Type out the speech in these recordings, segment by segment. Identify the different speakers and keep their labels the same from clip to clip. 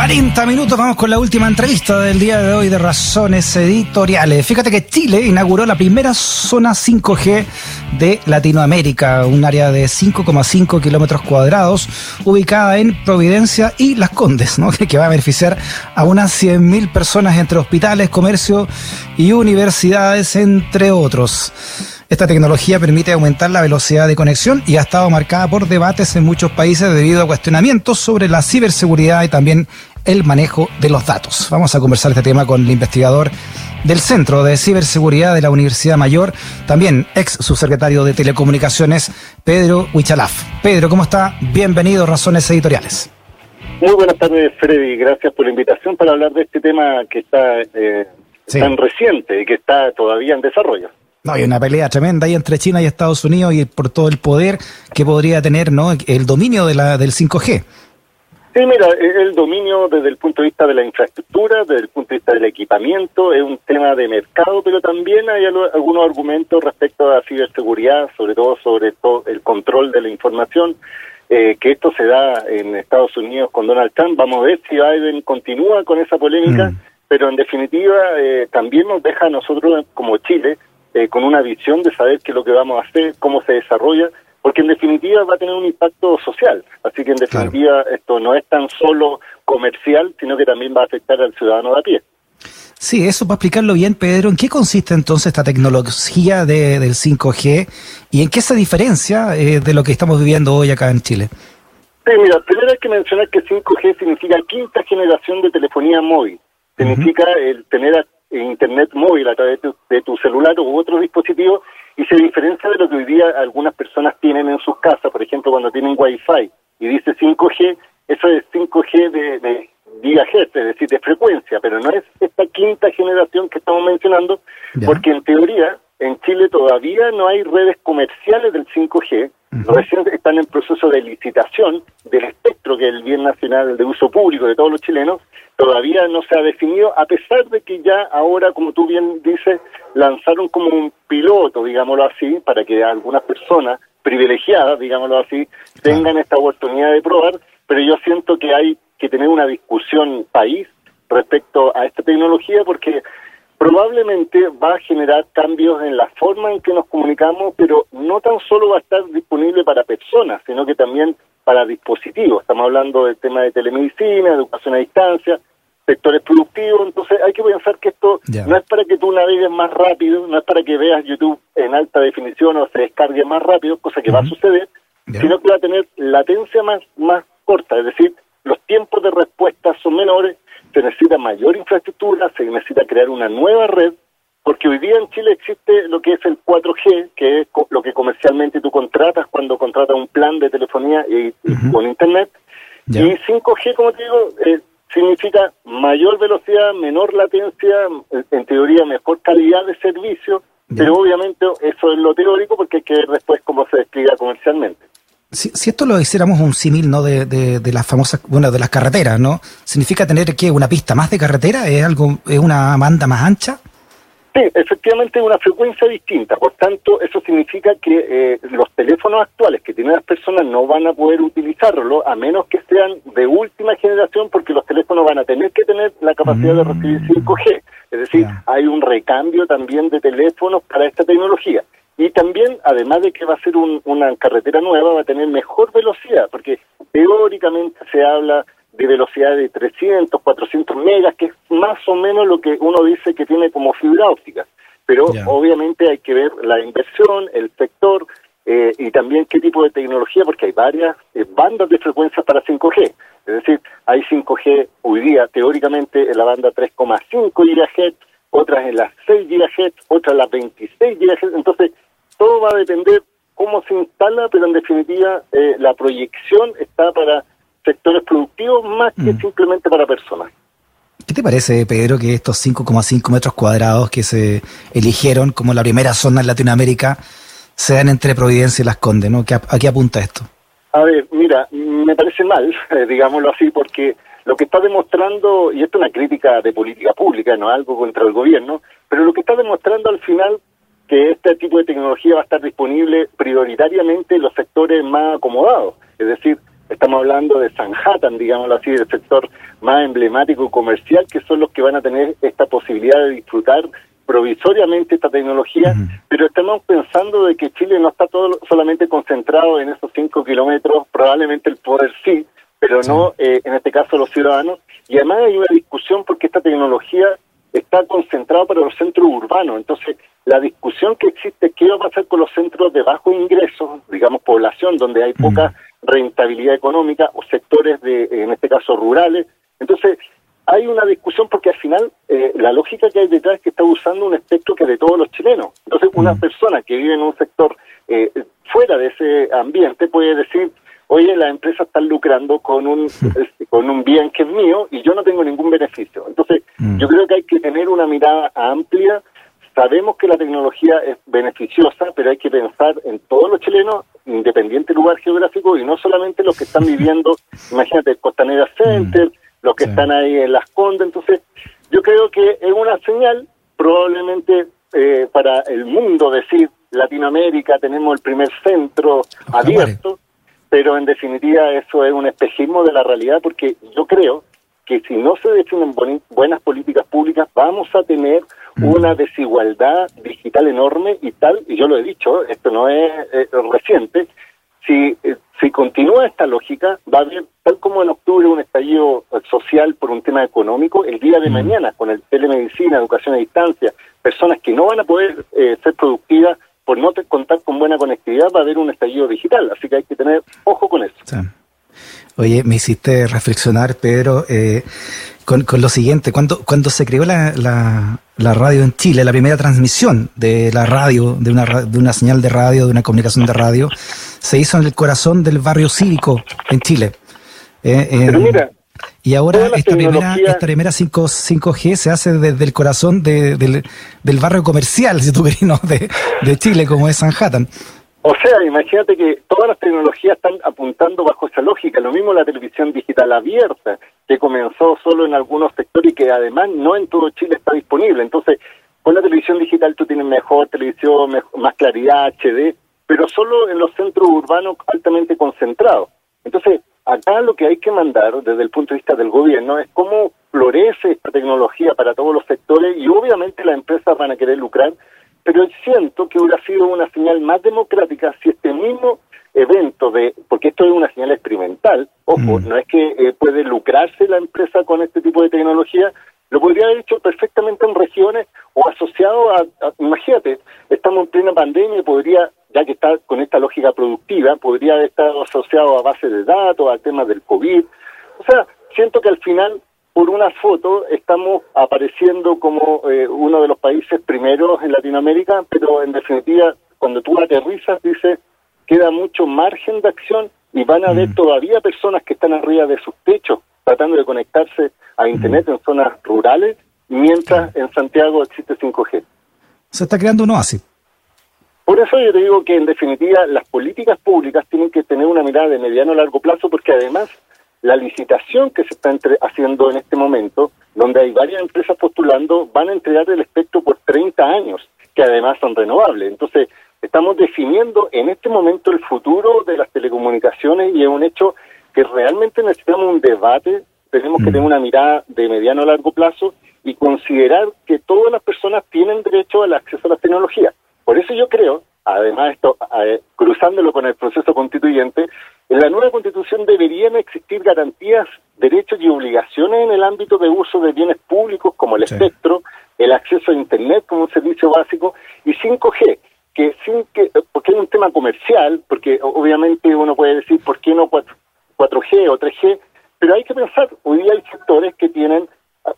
Speaker 1: 40 minutos, vamos con la última entrevista del día de hoy de Razones Editoriales. Fíjate que Chile inauguró la primera zona 5G de Latinoamérica, un área de 5,5 kilómetros cuadrados, ubicada en Providencia y Las Condes, ¿no? que va a beneficiar a unas 100.000 personas entre hospitales, comercio y universidades, entre otros. Esta tecnología permite aumentar la velocidad de conexión y ha estado marcada por debates en muchos países debido a cuestionamientos sobre la ciberseguridad y también el manejo de los datos. Vamos a conversar este tema con el investigador del Centro de Ciberseguridad de la Universidad Mayor, también ex subsecretario de Telecomunicaciones, Pedro Huichalaf. Pedro, ¿cómo está? Bienvenido a Razones Editoriales.
Speaker 2: Muy buenas tardes, Freddy. Gracias por la invitación para hablar de este tema que está eh, tan reciente y que está todavía en desarrollo.
Speaker 1: No, hay una pelea tremenda ahí entre China y Estados Unidos y por todo el poder que podría tener ¿no? el dominio de la, del 5G.
Speaker 2: Sí, mira, el dominio desde el punto de vista de la infraestructura, desde el punto de vista del equipamiento, es un tema de mercado, pero también hay algunos argumentos respecto a la ciberseguridad, sobre todo sobre todo el control de la información, eh, que esto se da en Estados Unidos con Donald Trump. Vamos a ver si Biden continúa con esa polémica, mm. pero en definitiva eh, también nos deja a nosotros como Chile eh, con una visión de saber qué es lo que vamos a hacer, cómo se desarrolla, porque en definitiva va a tener un impacto social. Así que en definitiva esto no es tan solo comercial, sino que también va a afectar al ciudadano de a pie.
Speaker 1: Sí, eso para explicarlo bien, Pedro, ¿en qué consiste entonces esta tecnología de, del 5G y en qué se diferencia eh, de lo que estamos viviendo hoy acá en Chile?
Speaker 2: Sí, mira, primero hay que mencionar que 5G significa quinta generación de telefonía móvil. Significa el tener internet móvil a través de tu, celular u otro dispositivo y se diferencia de lo que hoy día algunas personas tienen en sus casas, por ejemplo, cuando tienen Wi-Fi y dice 5G, eso es 5G de, de gigahertz, es decir, de frecuencia, pero no es esta quinta generación que estamos mencionando, porque en teoría en Chile todavía no hay redes comerciales del 5G, recién están en proceso de licitación del espectro, que es el bien nacional de uso público de todos los chilenos, todavía no se ha definido, a pesar de que ya ahora, como tú bien dices, lanzaron como un piloto, digámoslo así, para que algunas personas privilegiadas, digámoslo así, tengan esta oportunidad de probar, pero yo siento que hay que tener una discusión país respecto a esta tecnología porque probablemente va a generar cambios en la forma en que nos comunicamos, pero no tan solo va a estar disponible para personas, sino que también para dispositivos. Estamos hablando del tema de telemedicina, educación a distancia, sectores productivos, entonces hay que pensar que esto no es para que tú navegues más rápido, no es para que veas YouTube en alta definición o se descargue más rápido, cosa que va a suceder, sino que va a tener latencia más, más corta, es decir, los tiempos de respuesta son menores se necesita mayor infraestructura, se necesita crear una nueva red, porque hoy día en Chile existe lo que es el 4G, que es lo que comercialmente tú contratas cuando contratas un plan de telefonía y, con Internet. Y 5G, como te digo, eh, significa mayor velocidad, menor latencia, en teoría mejor calidad de servicio, pero obviamente eso es lo teórico porque hay que ver después cómo se despliega comercialmente.
Speaker 1: Si, esto lo hiciéramos un símil, ¿no? De, de, las famosas, bueno, de las carreteras, ¿no? ¿Significa tener que una pista más de carretera? ¿Es algo, es una banda más ancha?
Speaker 2: Sí, efectivamente una frecuencia distinta. Por tanto, eso significa que eh, los teléfonos actuales que tienen las personas no van a poder utilizarlo a menos que sean de última generación porque los teléfonos van a tener que tener la capacidad de recibir 5G. Mm. Es decir, hay un recambio también de teléfonos para esta tecnología. Y también, además de que va a ser una carretera nueva, va a tener mejor velocidad, porque teóricamente se habla de velocidad de 300, 400 megas, que es más o menos lo que uno dice que tiene como fibra óptica. Pero obviamente hay que ver la inversión, el sector eh, y también qué tipo de tecnología, porque hay varias eh, bandas de frecuencias para 5G. Es decir, hay 5G hoy día teóricamente en la banda 3,5 GHz, otras en las 6 GHz, otras en las 26 GHz. Entonces, todo va a depender cómo se instala, pero en definitiva eh, la proyección está para sectores productivos más que mm. simplemente para personas.
Speaker 1: ¿Qué te parece, Pedro, que estos 5,5 metros cuadrados que se eligieron como la primera zona en Latinoamérica sean entre Providencia y Las Condes? ¿no? ¿A qué apunta esto?
Speaker 2: A ver, mira, me parece mal, digámoslo así, porque lo que está demostrando, y esto es una crítica de política pública, no algo contra el gobierno, pero lo que está demostrando al final que este tipo de tecnología va a estar disponible prioritariamente en los sectores más acomodados. Es decir, estamos hablando de Sanhattan, digámoslo así, del sector más emblemático y comercial, que son los que van a tener esta posibilidad de disfrutar provisoriamente esta tecnología, pero estamos pensando de que Chile no está todo solamente concentrado en esos cinco kilómetros, probablemente el poder sí, pero no eh, en este caso los ciudadanos, y además hay una discusión porque esta tecnología está concentrada para los centros urbanos, entonces la discusión que existe, ¿qué va a pasar con los centros de bajo ingreso, digamos población, donde hay poca rentabilidad económica, o sectores de, en este caso, rurales? Entonces, hay una discusión porque al final eh, la lógica que hay detrás es que está usando un espectro que es de todos los chilenos. Entonces, una persona que vive en un sector eh, fuera de ese ambiente puede decir, oye, las empresas están lucrando con un, este, con un bien que es mío y yo no tengo ningún beneficio. Entonces, mm. yo creo que hay que tener una mirada amplia. Sabemos que la tecnología es beneficiosa, pero hay que pensar en todos los chilenos, independiente lugar geográfico, y no solamente los que están viviendo, imagínate, Costanera Center, mm los que están ahí en las condes. Entonces, yo creo que es una señal, probablemente eh, para el mundo decir, Latinoamérica tenemos el primer centro abierto, pero en definitiva eso es un espejismo de la realidad porque yo creo que si no se definen buenas políticas públicas vamos a tener mm. una desigualdad digital enorme y tal, y yo lo he dicho, esto no es reciente, si, eh, si continúa esta lógica, va a haber, tal como en octubre, un estallido social por un tema económico, el día de mm. mañana, con el telemedicina, educación a distancia, personas que no van a poder eh, ser productivas por no contar con buena conectividad, va a haber un estallido digital. Así que hay que tener ojo con eso.
Speaker 1: Oye, me hiciste reflexionar, Pedro, eh, con, lo siguiente. Cuando, cuando se creó la, la, radio en Chile, la primera transmisión de la radio, de una, de una señal de radio, de una comunicación de radio, se hizo en el corazón del barrio cívico en Chile.
Speaker 2: Eh, Pero mira,
Speaker 1: y ahora esta primera, esta primera 5, 5G se hace desde el corazón de, del, del, barrio comercial, si tú querés, ¿no? de, de Chile, como es Sanhattan.
Speaker 2: O sea, imagínate que todas las tecnologías están apuntando bajo esa lógica. Lo mismo la televisión digital abierta, que comenzó solo en algunos sectores y que además no en todo Chile está disponible. Entonces, con la televisión digital tú tienes mejor televisión, más claridad, HD, pero solo en los centros urbanos altamente concentrados. Entonces, acá lo que hay que mandar desde el punto de vista del gobierno es cómo florece esta tecnología para todos los sectores y obviamente las empresas van a querer lucrar pero siento que hubiera sido una señal más democrática si este mismo evento de, porque esto es una señal experimental, ojo, mm. no es que eh, puede lucrarse la empresa con este tipo de tecnología, lo podría haber hecho perfectamente en regiones o asociado a, imagínate, estamos en plena pandemia, podría, ya que está con esta lógica productiva, podría haber estado asociado a bases de datos, a temas del COVID. O sea, siento que al final por una foto estamos apareciendo como eh, uno de los países primeros en Latinoamérica, pero en definitiva, cuando tú aterrizas, dice, queda mucho margen de acción y van a haber mm. todavía personas que están arriba de sus techos tratando de conectarse a Internet mm. en zonas rurales, mientras en Santiago existe 5G.
Speaker 1: Se está creando un oasis.
Speaker 2: Por eso yo te digo que en definitiva las políticas públicas tienen que tener una mirada de mediano a largo plazo porque además la licitación que se está haciendo en este momento, donde hay varias empresas postulando, van a entregar el espectro por 30 años, que además son renovables. Entonces, estamos definiendo en este momento el futuro de las telecomunicaciones y es un hecho que realmente necesitamos un debate, tenemos que mm. tener una mirada de mediano a largo plazo y considerar que todas las personas tienen derecho al acceso a las tecnologías. Por eso yo creo, además esto, eh, cruzándolo con el proceso constituyente, en la nueva constitución deberían existir garantías, derechos y obligaciones en el ámbito de uso de bienes públicos como el espectro, el acceso a Internet como un servicio básico y 5G, que sin que, porque es un tema comercial, porque obviamente uno puede decir por qué no 4, 4G o 3G, pero hay que pensar, hoy día hay sectores que tienen,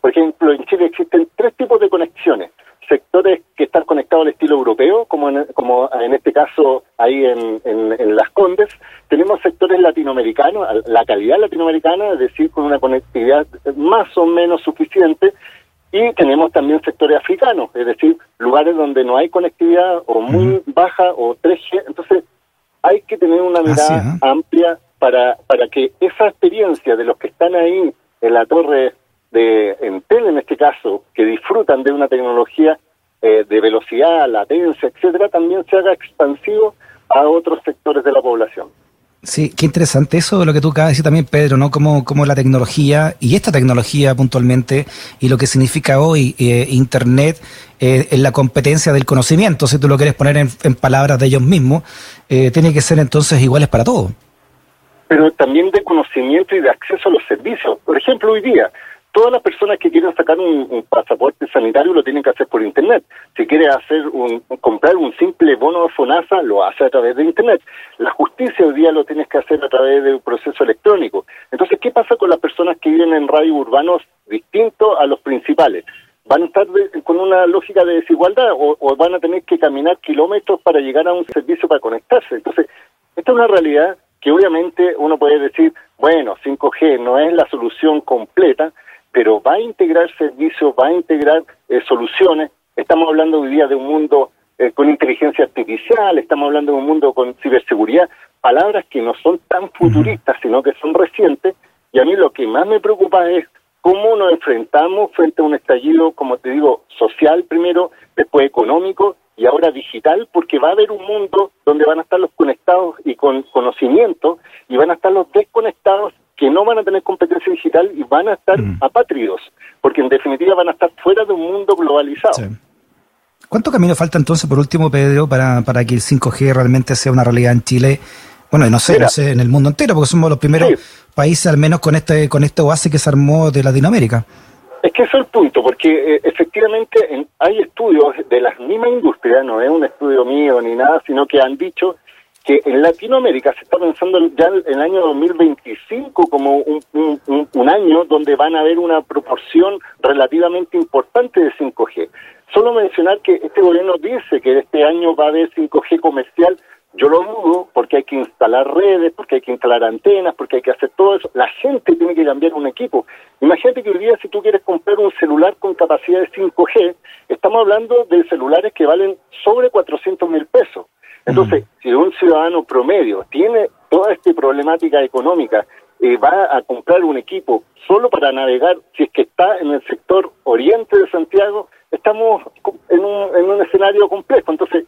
Speaker 2: por ejemplo, en Chile existen tres tipos de conexiones están conectados al estilo europeo, como en, como en este caso ahí en, en, Las Condes. Tenemos sectores latinoamericanos, la calidad latinoamericana, es decir, con una conectividad más o menos suficiente. Y tenemos también sectores africanos, es decir, lugares donde no hay conectividad o muy baja o 3G. Entonces, hay que tener una mirada ¿eh? amplia para, para que esa experiencia de los que están ahí en la torre de Entel en este caso, que disfrutan de una tecnología eh, de velocidad, latencia, etcétera, también se haga expansivo a otros sectores de la población.
Speaker 1: Sí, qué interesante eso de lo que tú acabas de decir también, Pedro, ¿no? Como, como la tecnología y esta tecnología puntualmente y lo que significa hoy eh, Internet eh, en la competencia del conocimiento, si tú lo quieres poner en, palabras de ellos mismos, eh, tiene que ser entonces iguales para todos.
Speaker 2: Pero también de conocimiento y de acceso a los servicios. Por ejemplo, hoy día, todas las personas que quieren sacar un, pasaporte sanitario lo tienen que hacer por internet. Si quiere hacer un, comprar un simple bono de FONASA, lo hace a través de internet. La justicia hoy día lo tienes que hacer a través de un proceso electrónico. Entonces, ¿qué pasa con las personas que viven en radios urbanos distintos a los principales? ¿Van a estar con una lógica de desigualdad o, o van a tener que caminar kilómetros para llegar a un servicio para conectarse? Entonces, esta es una realidad que obviamente uno puede decir, bueno, 5G no es la solución completa, pero va a integrar servicios, va a integrar eh, soluciones. Estamos hablando hoy día de un mundo eh, con inteligencia artificial, estamos hablando de un mundo con ciberseguridad, palabras que no son tan futuristas, sino que son recientes, y a mí lo que más me preocupa es cómo nos enfrentamos frente a un estallido, como te digo, social primero, después económico y ahora digital, porque va a haber un mundo donde van a estar los conectados y con conocimiento y van a estar los desconectados que no van a tener competencia digital y van a estar mm. apátridos, porque en definitiva van a estar fuera de un mundo globalizado.
Speaker 1: ¿Cuánto camino falta entonces, por último, Pedro, para, para que el 5G realmente sea una realidad en Chile? Bueno, no sé, no sé, en el mundo entero, porque somos los primeros países, al menos con este con este oasis que se armó de Latinoamérica.
Speaker 2: Es que eso es el punto, porque eh, efectivamente hay estudios de las mismas industrias, no es un estudio mío ni nada, sino que han dicho que en Latinoamérica se está pensando ya en el año 2025 como un, un, año donde van a haber una proporción relativamente importante de 5G. Solo mencionar que este gobierno dice que este año va a haber 5G comercial, yo lo dudo porque hay que instalar redes, porque hay que instalar antenas, porque hay que hacer todo eso. La gente tiene que cambiar un equipo. Imagínate que hoy día si tú quieres comprar un celular con capacidad de 5G, estamos hablando de celulares que valen sobre 400 mil pesos. Entonces, si un ciudadano promedio tiene toda esta problemática económica, y eh, va a comprar un equipo solo para navegar, si es que está en el sector oriente de Santiago, estamos en un, en un escenario complejo. Entonces,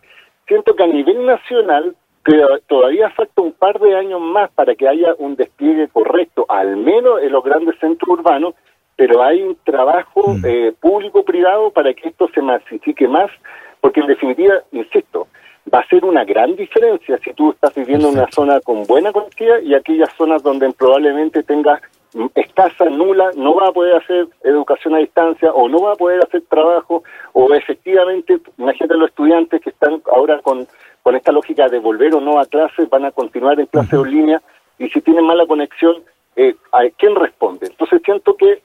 Speaker 2: siento que a nivel nacional todavía falta un par de años más para que haya un despliegue correcto, al menos en los grandes centros urbanos, pero hay un trabajo mm. eh, público-privado para que esto se masifique más, porque en definitiva, insisto, va a ser una gran diferencia si tú estás viviendo en una zona con buena conectividad y aquellas zonas donde probablemente tengas escasa, nula, no va a poder hacer educación a distancia o no va a poder hacer trabajo o efectivamente, imagínate los estudiantes que están ahora con, con esta lógica de volver o no a clases, van a continuar en clase en línea y si tienen mala conexión, eh, ¿a quién responde? Entonces siento que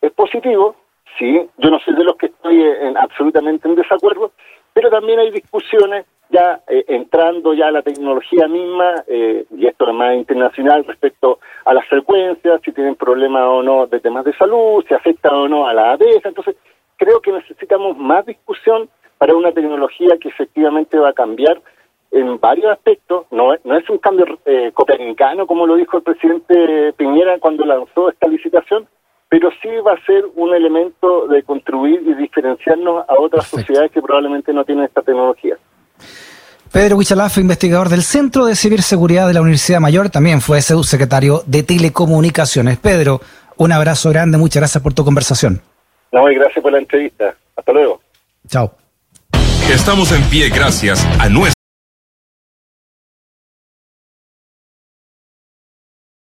Speaker 2: es positivo, sí, yo no soy de los que estoy en, absolutamente en desacuerdo, pero también hay discusiones ya eh, entrando ya a la tecnología misma, eh, y esto es más internacional respecto a las frecuencias, si tienen problemas o no de temas de salud, si afecta o no a la abeja. Entonces, creo que necesitamos más discusión para una tecnología que efectivamente va a cambiar en varios aspectos. No, no es un cambio eh, copernicano, como lo dijo el presidente Piñera cuando lanzó esta licitación, pero sí va a ser un elemento de contribuir y diferenciarnos a otras sociedades que probablemente no tienen esta tecnología.
Speaker 1: Pedro Huichalaf, investigador del Centro de Ciberseguridad de la Universidad Mayor, también fue subsecretario de Telecomunicaciones. Pedro, un abrazo grande, muchas gracias por tu conversación.
Speaker 2: No, y gracias por la entrevista. Hasta luego.
Speaker 1: Chao.
Speaker 3: Estamos en pie gracias a nuestro